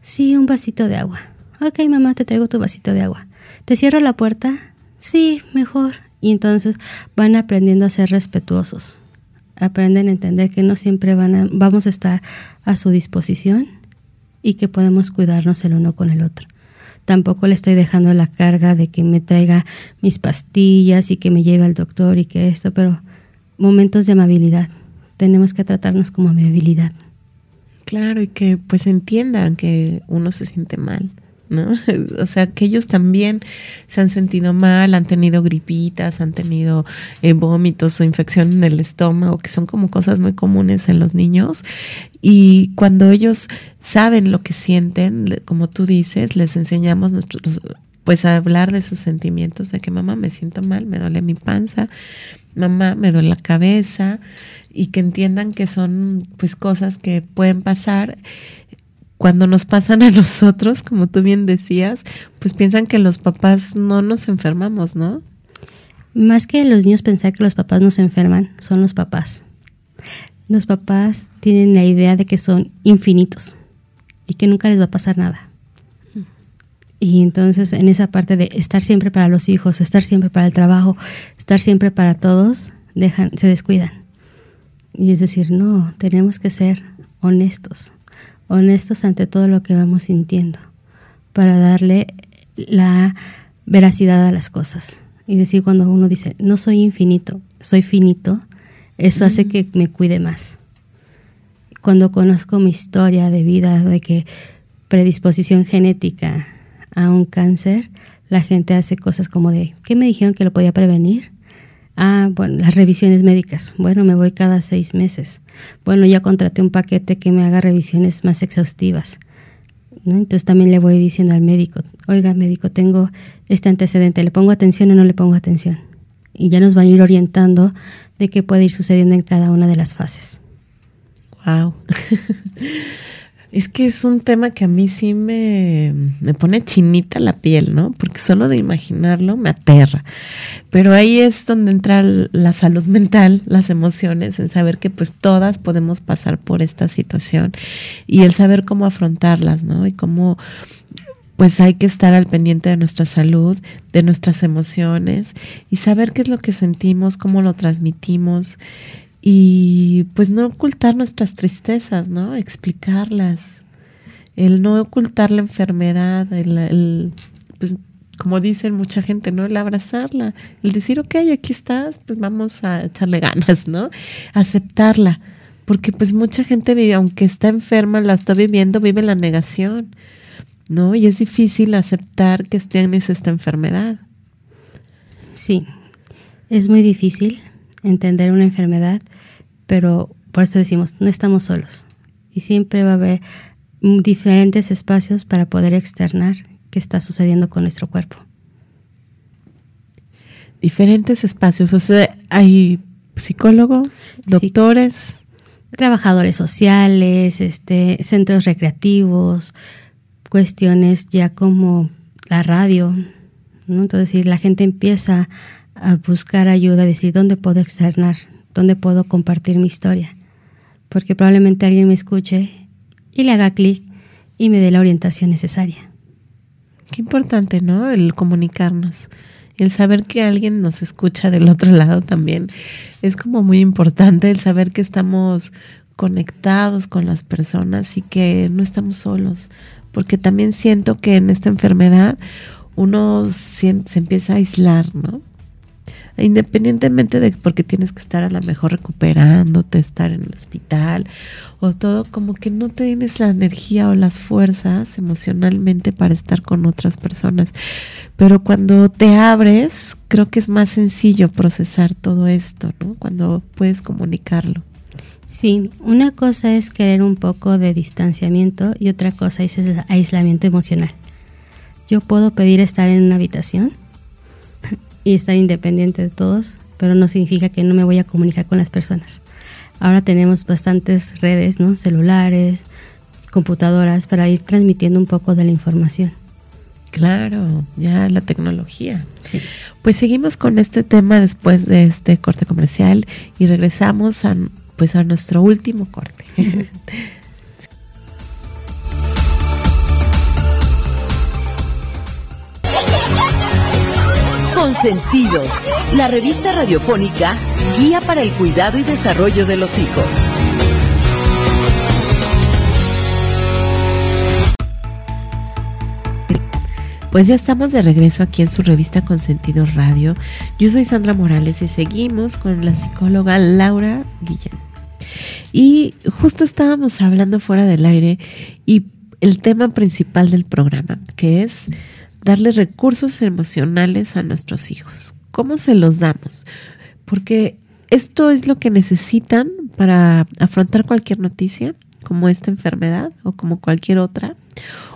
Sí, un vasito de agua. Ok, mamá, te traigo tu vasito de agua. ¿Te cierro la puerta? Sí, mejor. Y entonces van aprendiendo a ser respetuosos. Aprenden a entender que no siempre van a, vamos a estar a su disposición y que podemos cuidarnos el uno con el otro. Tampoco le estoy dejando la carga de que me traiga mis pastillas y que me lleve al doctor y que esto, pero momentos de amabilidad. Tenemos que tratarnos como amabilidad. Claro, y que pues entiendan que uno se siente mal. <laughs> O sea, que ellos también se han sentido mal, han tenido gripitas, han tenido eh, vómitos o infección en el estómago, que son como cosas muy comunes en los niños. Y cuando ellos saben lo que sienten, como tú dices, les enseñamos nuestros, pues a hablar de sus sentimientos, de que mamá me siento mal, me duele mi panza, mamá me duele la cabeza, y que entiendan que son pues cosas que pueden pasar cuando nos pasan a nosotros, como tú bien decías, pues piensan que los papás no nos enfermamos, ¿no? Más que los niños pensar que los papás nos enferman, son los papás. Los papás tienen la idea de que son infinitos y que nunca les va a pasar nada. Y entonces en esa parte de estar siempre para los hijos, estar siempre para el trabajo, estar siempre para todos, dejan, se descuidan. Y es decir, no, tenemos que ser honestos honestos ante todo lo que vamos sintiendo, para darle la veracidad a las cosas. Y decir cuando uno dice, no soy infinito, soy finito, eso hace que me cuide más. Cuando conozco mi historia de vida, de que predisposición genética a un cáncer, la gente hace cosas como de, ¿qué me dijeron que lo podía prevenir? Ah, bueno, las revisiones médicas. Bueno, me voy cada seis meses. Bueno, ya contraté un paquete que me haga revisiones más exhaustivas. ¿no? Entonces también le voy diciendo al médico, oiga médico, tengo este antecedente, ¿le pongo atención o no le pongo atención? Y ya nos van a ir orientando de qué puede ir sucediendo en cada una de las fases. Wow. <laughs> Es que es un tema que a mí sí me, me, pone chinita la piel, ¿no? Porque solo de imaginarlo me aterra. Pero ahí es donde entra la salud mental, las emociones, en saber que pues todas podemos pasar por esta situación y el saber cómo afrontarlas, ¿no? Y cómo pues hay que estar al pendiente de nuestra salud, de nuestras emociones y saber qué es lo que sentimos, cómo lo transmitimos y pues no ocultar nuestras tristezas, ¿no? Explicarlas. El no ocultar la enfermedad, el, pues como dicen mucha gente, ¿no? El abrazarla, el decir, ok, aquí estás, pues vamos a echarle ganas, ¿no? Aceptarla, porque pues mucha gente vive, aunque está enferma, la está viviendo, vive la negación, ¿no? Y es difícil aceptar que tienes esta enfermedad. Sí, es muy difícil entender una enfermedad, pero por eso decimos, no estamos solos. Y siempre va a haber diferentes espacios para poder externar qué está sucediendo con nuestro cuerpo. Diferentes espacios, o sea, hay psicólogos, doctores, trabajadores sociales, este, centros recreativos, cuestiones ya como la radio, ¿no? Entonces, la gente empieza a buscar ayuda, a decir dónde puedo externar, dónde puedo compartir mi historia. Porque probablemente alguien me escuche y le haga clic y me dé la orientación necesaria. Qué importante, ¿no? El comunicarnos. El saber que alguien nos escucha del otro lado también es como muy importante, el saber que estamos conectados con las personas y que no estamos solos, porque también siento que en esta enfermedad uno se empieza a aislar, ¿no? Independientemente de porque tienes que estar a lo mejor recuperándote, estar en el hospital o todo, como que no tienes la energía o las fuerzas emocionalmente para estar con otras personas. Pero cuando te abres, creo que es más sencillo procesar todo esto, ¿no? Cuando puedes comunicarlo. Sí, una cosa es querer un poco de distanciamiento y otra cosa es el aislamiento emocional. Yo puedo pedir estar en una habitación y estar independiente de todos, pero no significa que no me voy a comunicar con las personas. Ahora tenemos bastantes redes, ¿no? celulares, computadoras para ir transmitiendo un poco de la información. Claro, ya la tecnología. Sí. Pues seguimos con este tema después de este corte comercial y regresamos a pues a nuestro último corte. <laughs> Consentidos, la revista radiofónica guía para el cuidado y desarrollo de los hijos. Pues ya estamos de regreso aquí en su revista Consentidos Radio. Yo soy Sandra Morales y seguimos con la psicóloga Laura Guillén. Y justo estábamos hablando fuera del aire y el tema principal del programa, que es darle recursos emocionales a nuestros hijos. ¿Cómo se los damos? Porque esto es lo que necesitan para afrontar cualquier noticia, como esta enfermedad o como cualquier otra,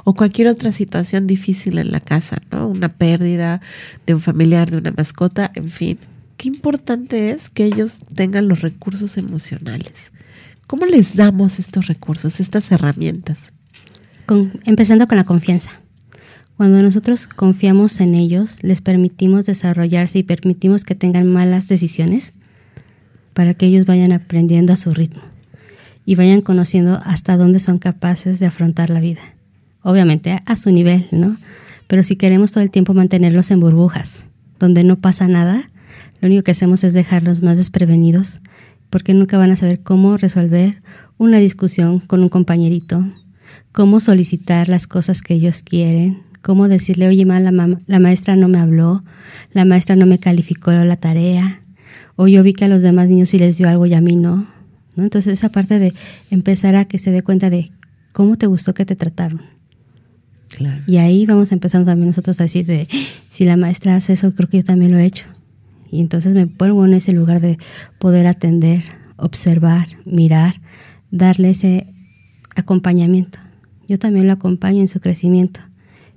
o cualquier otra situación difícil en la casa, ¿no? Una pérdida de un familiar, de una mascota, en fin. Qué importante es que ellos tengan los recursos emocionales. ¿Cómo les damos estos recursos, estas herramientas? empezando con la confianza. Cuando nosotros confiamos en ellos, les permitimos desarrollarse y permitimos que tengan malas decisiones para que ellos vayan aprendiendo a su ritmo y vayan conociendo hasta dónde son capaces de afrontar la vida. Obviamente a su nivel, ¿no? Pero si queremos todo el tiempo mantenerlos en burbujas, donde no pasa nada, lo único que hacemos es dejarlos más desprevenidos, porque nunca van a saber cómo resolver una discusión con un compañerito, cómo solicitar las cosas que ellos quieren, cómo decirle, oye, ma, la, la maestra no me habló, la maestra no me calificó la tarea, o yo vi que a los demás niños sí les dio algo y a mí no. ¿no? Entonces esa parte de empezar a que se dé cuenta de cómo te gustó que te trataron. Y ahí vamos empezando también nosotros a decir de, si la maestra hace eso, creo que yo también lo he hecho. Y entonces me pongo en ese lugar de poder atender, observar, mirar, darle ese acompañamiento. Yo también lo acompaño en su crecimiento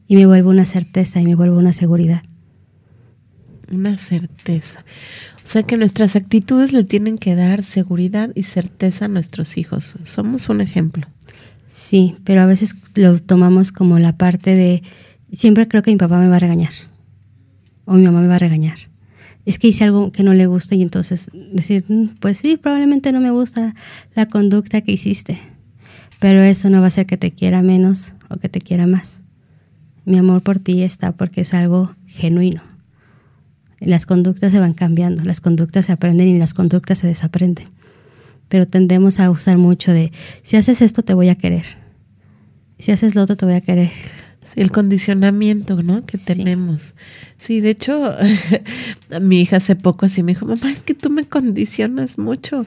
y me vuelvo una certeza y me vuelvo una seguridad. Una certeza. O sea que nuestras actitudes le tienen que dar seguridad y certeza a nuestros hijos. Somos un ejemplo. Sí, pero a veces lo tomamos como la parte de, siempre creo que mi papá me va a regañar o mi mamá me va a regañar. Es que hice algo que no le gusta y entonces decir, mm, pues sí, probablemente no me gusta la conducta que hiciste, pero eso no va a hacer que te quiera menos o que te quiera más. Mi amor por ti está porque es algo genuino. Las conductas se van cambiando, las conductas se aprenden y las conductas se desaprenden. Pero tendemos a usar mucho de, si haces esto te voy a querer, si haces lo otro te voy a querer. El condicionamiento, ¿no? Que tenemos. Sí, de hecho, <laughs> mi hija hace poco así me dijo, mamá, es que tú me condicionas mucho.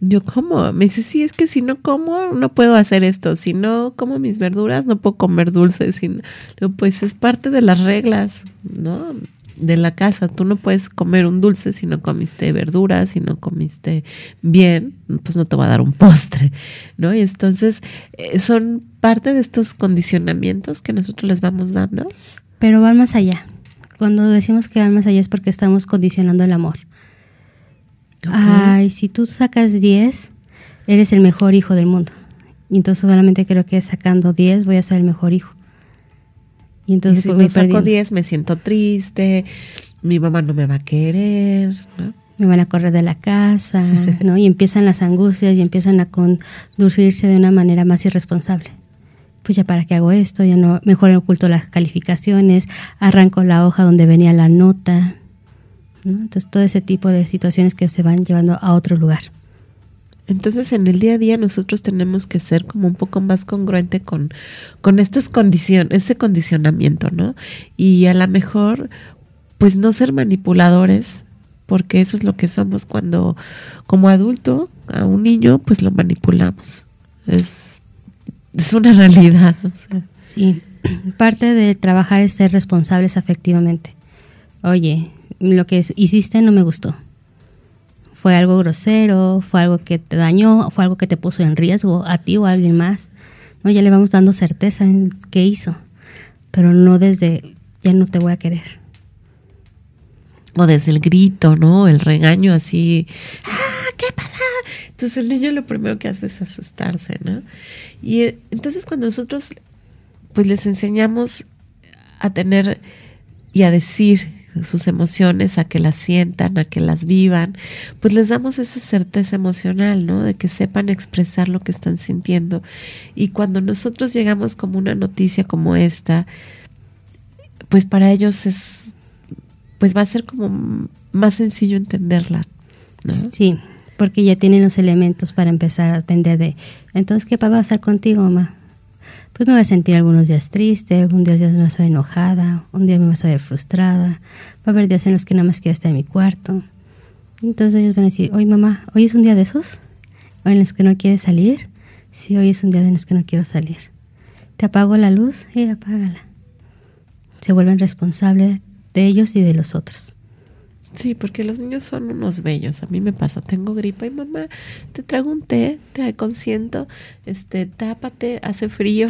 Yo, ¿cómo? Me dice, sí, es que si no como, no puedo hacer esto. Si no como mis verduras, no puedo comer dulces. pues es parte de las reglas, ¿no? de la casa. Tú no puedes comer un dulce si no comiste verduras, si no comiste bien, pues no te va a dar un postre, ¿no? Y entonces eh, son parte de estos condicionamientos que nosotros les vamos dando. Pero van más allá. Cuando decimos que van más allá es porque estamos condicionando el amor. Ay, si tú sacas 10, eres el mejor hijo del mundo. Y entonces solamente creo que sacando 10 voy a ser el mejor hijo. Y entonces si me saco 10 me siento triste, mi mamá no me va a querer, Me van a correr de la casa, <laughs> ¿no? Y empiezan las angustias y empiezan a conducirse de una manera más irresponsable. Pues ya para qué hago esto, ya no, mejor oculto las calificaciones, arranco la hoja donde venía la nota. Entonces todo ese tipo de situaciones que se van llevando a otro lugar. Entonces en el día a día nosotros tenemos que ser como un poco más congruente con, con estas condiciones, ese condicionamiento, ¿no? Y a lo mejor, pues no ser manipuladores, porque eso es lo que somos cuando como adulto a un niño pues lo manipulamos. Es, es una realidad. Sí, parte de trabajar es ser responsables afectivamente. Oye, lo que hiciste no me gustó fue algo grosero, fue algo que te dañó, fue algo que te puso en riesgo a ti o a alguien más. ¿no? Ya le vamos dando certeza en qué hizo, pero no desde ya no te voy a querer. O desde el grito, ¿no? El regaño así, ¡ah, qué pasa! Entonces el niño lo primero que hace es asustarse, ¿no? Y eh, entonces cuando nosotros pues les enseñamos a tener y a decir sus emociones, a que las sientan, a que las vivan, pues les damos esa certeza emocional, ¿no? De que sepan expresar lo que están sintiendo. Y cuando nosotros llegamos como una noticia como esta, pues para ellos es, pues va a ser como más sencillo entenderla. ¿no? Sí, porque ya tienen los elementos para empezar a atender de, entonces, ¿qué va a pasar contigo, mamá? pues me voy a sentir algunos días triste, algún día me vas a ver enojada, un día me vas a ver frustrada, va a haber días en los que nada más quiero estar en mi cuarto. Entonces ellos van a decir, oye mamá, ¿hoy es un día de esos? ¿O en los que no quieres salir? Sí, hoy es un día de los que no quiero salir. ¿Te apago la luz? Sí, apágala. Se vuelven responsables de ellos y de los otros. Sí, porque los niños son unos bellos. A mí me pasa, tengo gripa y mamá, te traigo un té, te consiento, este, tápate, hace frío,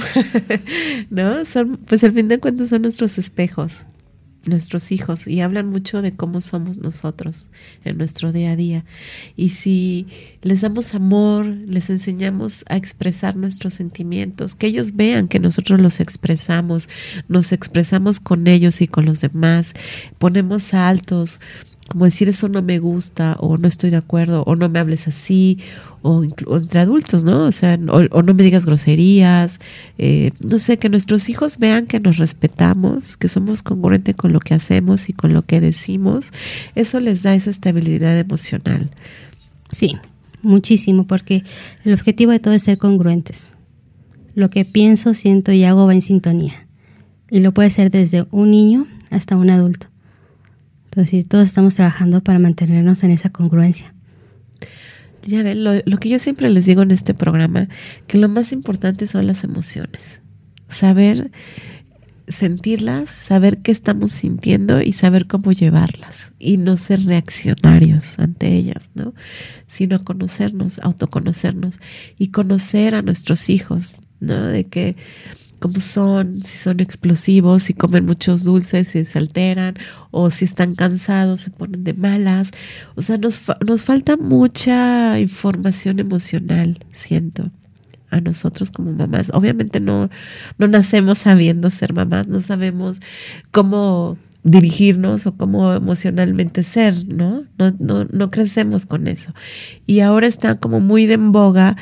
<laughs> ¿no? Son, pues al fin de cuentas son nuestros espejos, nuestros hijos, y hablan mucho de cómo somos nosotros en nuestro día a día. Y si les damos amor, les enseñamos a expresar nuestros sentimientos, que ellos vean que nosotros los expresamos, nos expresamos con ellos y con los demás, ponemos altos como decir eso no me gusta o no estoy de acuerdo o no me hables así o, entre adultos, ¿no? O sea, o, no me digas groserías, eh, no sé, que nuestros hijos vean que nos respetamos, que somos congruentes con lo que hacemos y con lo que decimos, eso les da esa estabilidad emocional. Sí, muchísimo, porque el objetivo de todo es ser congruentes. Lo que pienso, siento y hago va en sintonía. Y lo puede ser desde un niño hasta un adulto. Entonces, todos estamos trabajando para mantenernos en esa congruencia. Ya ven, lo, lo, que yo siempre les digo en este programa, que lo más importante son las emociones. Saber sentirlas, saber qué estamos sintiendo y saber cómo llevarlas y no ser reaccionarios ante ellas, ¿no? Sino conocernos, autoconocernos y conocer a nuestros hijos, ¿no? De que cómo son, si son explosivos, si comen muchos dulces, si se alteran, o si están cansados, se ponen de malas. O sea, nos, nos falta mucha información emocional, siento. a nosotros como mamás. Obviamente no, no nacemos sabiendo ser mamás, no sabemos cómo dirigirnos o cómo emocionalmente ser, ¿no? No, no, no crecemos con eso. Y ahora está como muy de en boga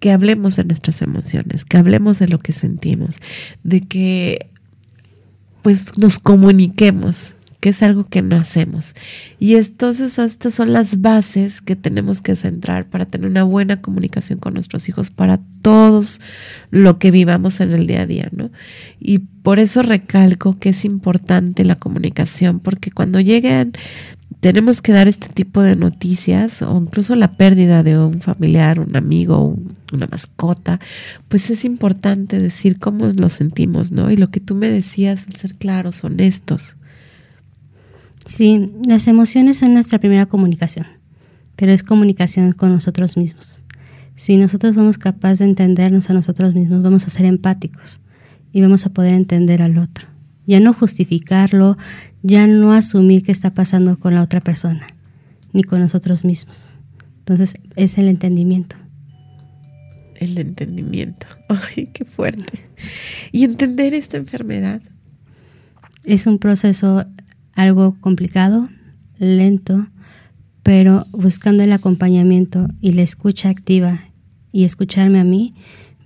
que hablemos de nuestras emociones, que hablemos de lo que sentimos, de que pues nos comuniquemos, que es algo que no hacemos. Y entonces estas son las bases que tenemos que centrar para tener una buena comunicación con nuestros hijos para todos lo que vivamos en el día a día, ¿no? Y por eso recalco que es importante la comunicación, porque cuando lleguen tenemos que dar este tipo de noticias o incluso la pérdida de un familiar, un amigo, una mascota, pues es importante decir cómo lo sentimos, ¿no? Y lo que tú me decías, el ser claros, honestos. Sí, las emociones son nuestra primera comunicación, pero es comunicación con nosotros mismos. Si nosotros somos capaces de entendernos a nosotros mismos, vamos a ser empáticos y vamos a poder entender al otro. Ya no justificarlo, ya no asumir qué está pasando con la otra persona, ni con nosotros mismos. Entonces es el entendimiento. El entendimiento. <laughs> Ay, qué fuerte. Y entender esta enfermedad. Es un proceso algo complicado, lento, pero buscando el acompañamiento y la escucha activa y escucharme a mí,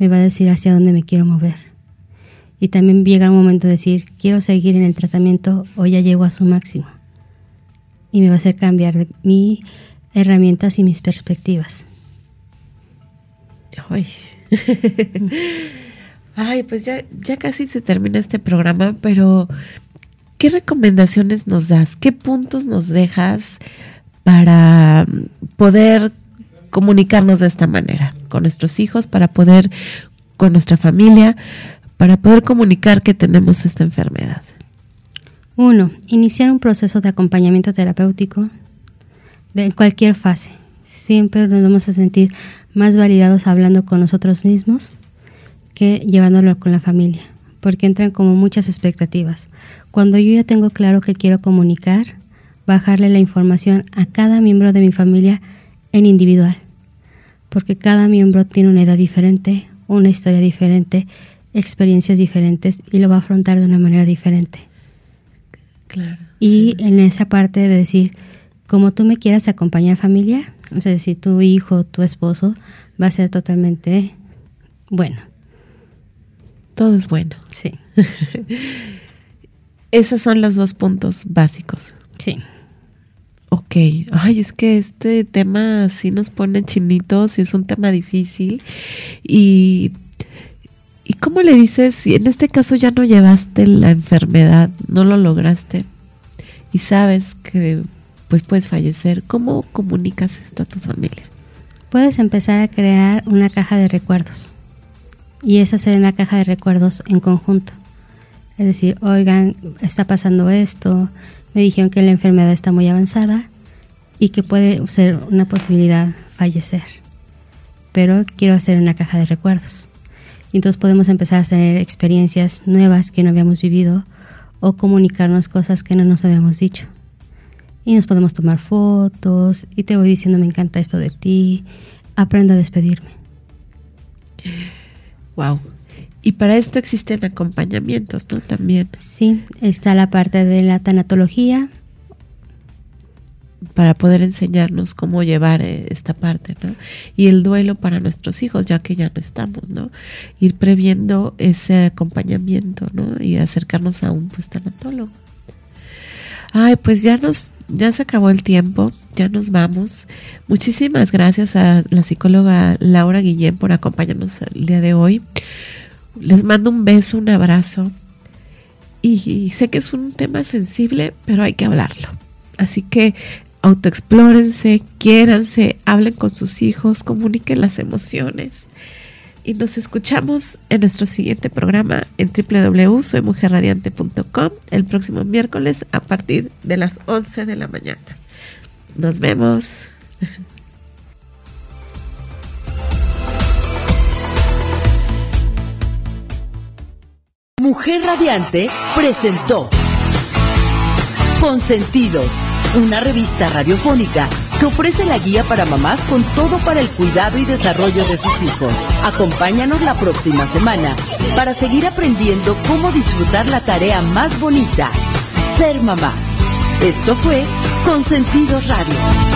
me va a decir hacia dónde me quiero mover. Y también llega un momento de decir, quiero seguir en el tratamiento o ya llego a su máximo. Y me va a hacer cambiar mis herramientas y mis perspectivas. Ay. <laughs> Ay, pues ya, ya casi se termina este programa, pero ¿qué recomendaciones nos das? ¿Qué puntos nos dejas para poder comunicarnos de esta manera con nuestros hijos, para poder con nuestra familia, para poder comunicar que tenemos esta enfermedad? Uno, iniciar un proceso de acompañamiento terapéutico de cualquier fase. Siempre nos vamos a sentir más validados hablando con nosotros mismos que llevándolo con la familia porque entran como muchas expectativas. Cuando yo ya tengo claro que quiero comunicar, bajarle la información a cada miembro de mi familia en individual, porque cada miembro tiene una edad diferente, una historia diferente, experiencias diferentes y lo va a afrontar de una manera diferente. Claro. Y en esa parte de decir, como tú me quieras acompañar familia, o sea, si tu hijo, tu esposo, va a ser totalmente bueno todo es bueno. Sí. <laughs> Esos son los dos puntos básicos. Sí. Ok, ay, es que este tema sí nos pone chinitos y es un tema difícil. Y, ¿Y cómo le dices si en este caso ya no llevaste la enfermedad, no lo lograste y sabes que pues puedes fallecer? ¿Cómo comunicas esto a tu familia? Puedes empezar a crear una caja de recuerdos y esa será una caja de recuerdos en conjunto. Es decir, oigan, está pasando esto, me dijeron que la enfermedad está muy avanzada y que puede ser una posibilidad fallecer, pero quiero hacer una caja de recuerdos. Y entonces podemos empezar a hacer experiencias nuevas que no habíamos vivido o comunicarnos cosas que no nos habíamos dicho. Y nos podemos tomar fotos y te voy diciendo me encanta esto de ti, aprendo a despedirme. Wow. Y para esto existen acompañamientos, ¿no? También. Sí, está la parte de la tanatología. Para poder enseñarnos cómo llevar eh, esta parte, ¿no? Y el duelo para nuestros hijos, ya que ya no estamos, ¿no? Ir previendo ese acompañamiento, ¿no? Y acercarnos a un pues, tanatólogo. Ay, pues ya nos, ya se acabó el tiempo, ya nos vamos. Muchísimas gracias a la psicóloga Laura Guillén por acompañarnos el día de hoy. Les mando un beso, un abrazo. Y, sé que es un tema sensible, pero hay que hablarlo. Así que autoexplórense, quiéranse, hablen con sus hijos, comuniquen las emociones y nos escuchamos en nuestro siguiente programa en www.soymujerradiante.com el próximo miércoles a partir de las 11 de la mañana. Nos vemos. Mujer Radiante presentó Consentidos, una revista radiofónica que ofrece la guía para mamás con todo para el cuidado y desarrollo de sus hijos. Acompáñanos la próxima semana para seguir aprendiendo cómo disfrutar la tarea más bonita, ser mamá. Esto fue Consentidos Radio.